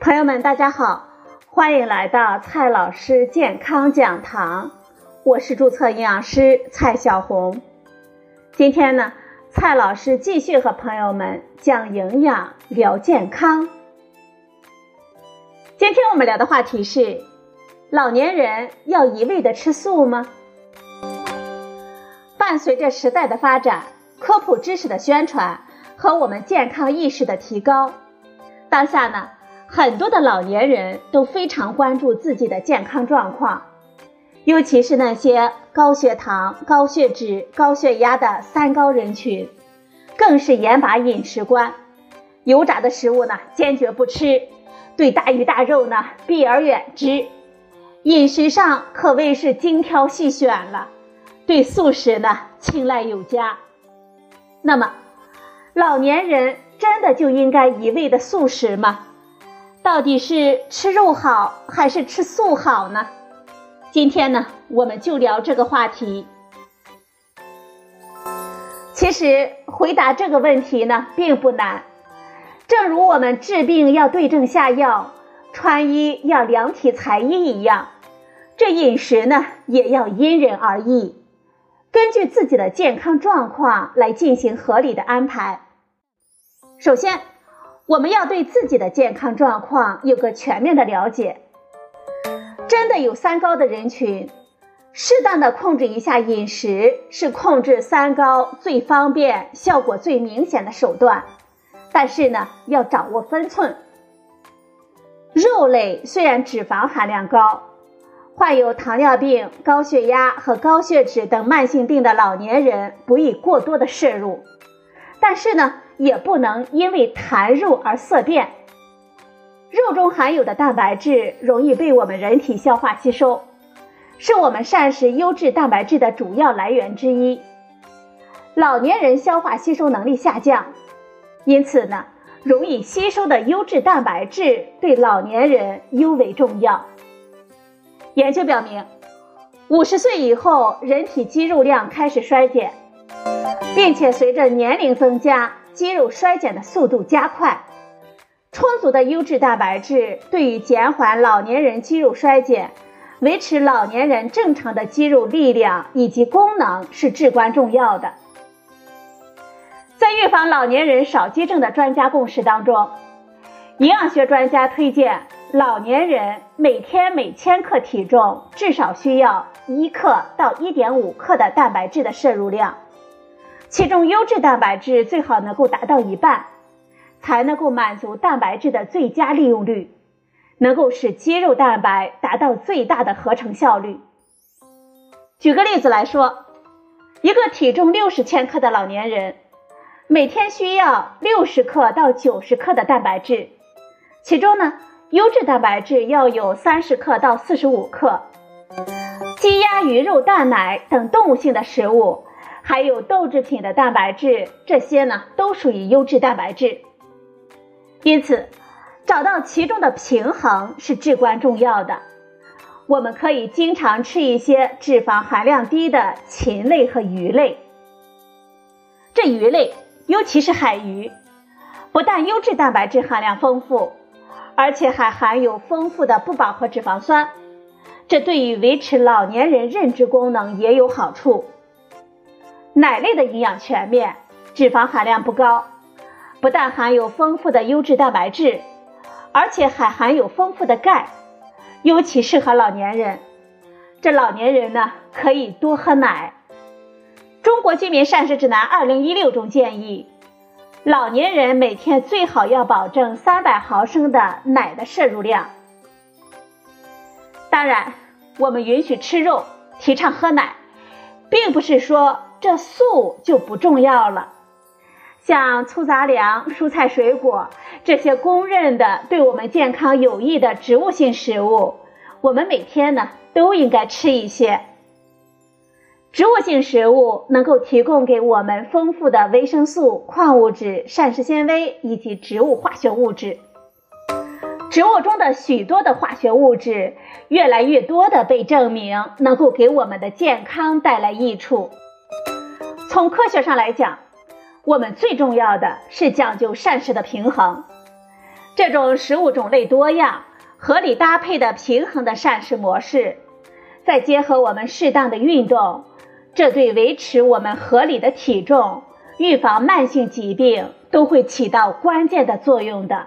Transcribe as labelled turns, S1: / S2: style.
S1: 朋友们，大家好，欢迎来到蔡老师健康讲堂，我是注册营养师蔡小红。今天呢，蔡老师继续和朋友们讲营养聊健康。今天我们聊的话题是：老年人要一味的吃素吗？伴随着时代的发展，科普知识的宣传和我们健康意识的提高，当下呢，很多的老年人都非常关注自己的健康状况，尤其是那些高血糖、高血脂、高血压的三高人群，更是严把饮食关，油炸的食物呢坚决不吃。对大鱼大肉呢避而远之，饮食上可谓是精挑细选了，对素食呢青睐有加。那么，老年人真的就应该一味的素食吗？到底是吃肉好还是吃素好呢？今天呢，我们就聊这个话题。其实回答这个问题呢，并不难。正如我们治病要对症下药，穿衣要量体裁衣一样，这饮食呢也要因人而异，根据自己的健康状况来进行合理的安排。首先，我们要对自己的健康状况有个全面的了解。真的有三高的人群，适当的控制一下饮食，是控制三高最方便、效果最明显的手段。但是呢，要掌握分寸。肉类虽然脂肪含量高，患有糖尿病、高血压和高血脂等慢性病的老年人不宜过多的摄入，但是呢，也不能因为谈肉而色变。肉中含有的蛋白质容易被我们人体消化吸收，是我们膳食优质蛋白质的主要来源之一。老年人消化吸收能力下降。因此呢，容易吸收的优质蛋白质对老年人尤为重要。研究表明，五十岁以后，人体肌肉量开始衰减，并且随着年龄增加，肌肉衰减的速度加快。充足的优质蛋白质对于减缓老年人肌肉衰减、维持老年人正常的肌肉力量以及功能是至关重要的。在预防老年人少肌症的专家共识当中，营养学专家推荐老年人每天每千克体重至少需要一克到一点五克的蛋白质的摄入量，其中优质蛋白质最好能够达到一半，才能够满足蛋白质的最佳利用率，能够使肌肉蛋白达到最大的合成效率。举个例子来说，一个体重六十千克的老年人。每天需要六十克到九十克的蛋白质，其中呢，优质蛋白质要有三十克到四十五克。鸡鸭鱼肉蛋奶等动物性的食物，还有豆制品的蛋白质，这些呢都属于优质蛋白质。因此，找到其中的平衡是至关重要的。我们可以经常吃一些脂肪含量低的禽类和鱼类。这鱼类。尤其是海鱼，不但优质蛋白质含量丰富，而且还含有丰富的不饱和脂肪酸，这对于维持老年人认知功能也有好处。奶类的营养全面，脂肪含量不高，不但含有丰富的优质蛋白质，而且还含有丰富的钙，尤其适合老年人。这老年人呢，可以多喝奶。中国居民膳食指南二零一六中建议，老年人每天最好要保证三百毫升的奶的摄入量。当然，我们允许吃肉，提倡喝奶，并不是说这素就不重要了。像粗杂粮、蔬菜、水果这些公认的对我们健康有益的植物性食物，我们每天呢都应该吃一些。植物性食物能够提供给我们丰富的维生素、矿物质、膳食纤维以及植物化学物质。植物中的许多的化学物质，越来越多的被证明能够给我们的健康带来益处。从科学上来讲，我们最重要的是讲究膳食的平衡。这种食物种类多样、合理搭配的平衡的膳食模式，再结合我们适当的运动，这对维持我们合理的体重、预防慢性疾病都会起到关键的作用的。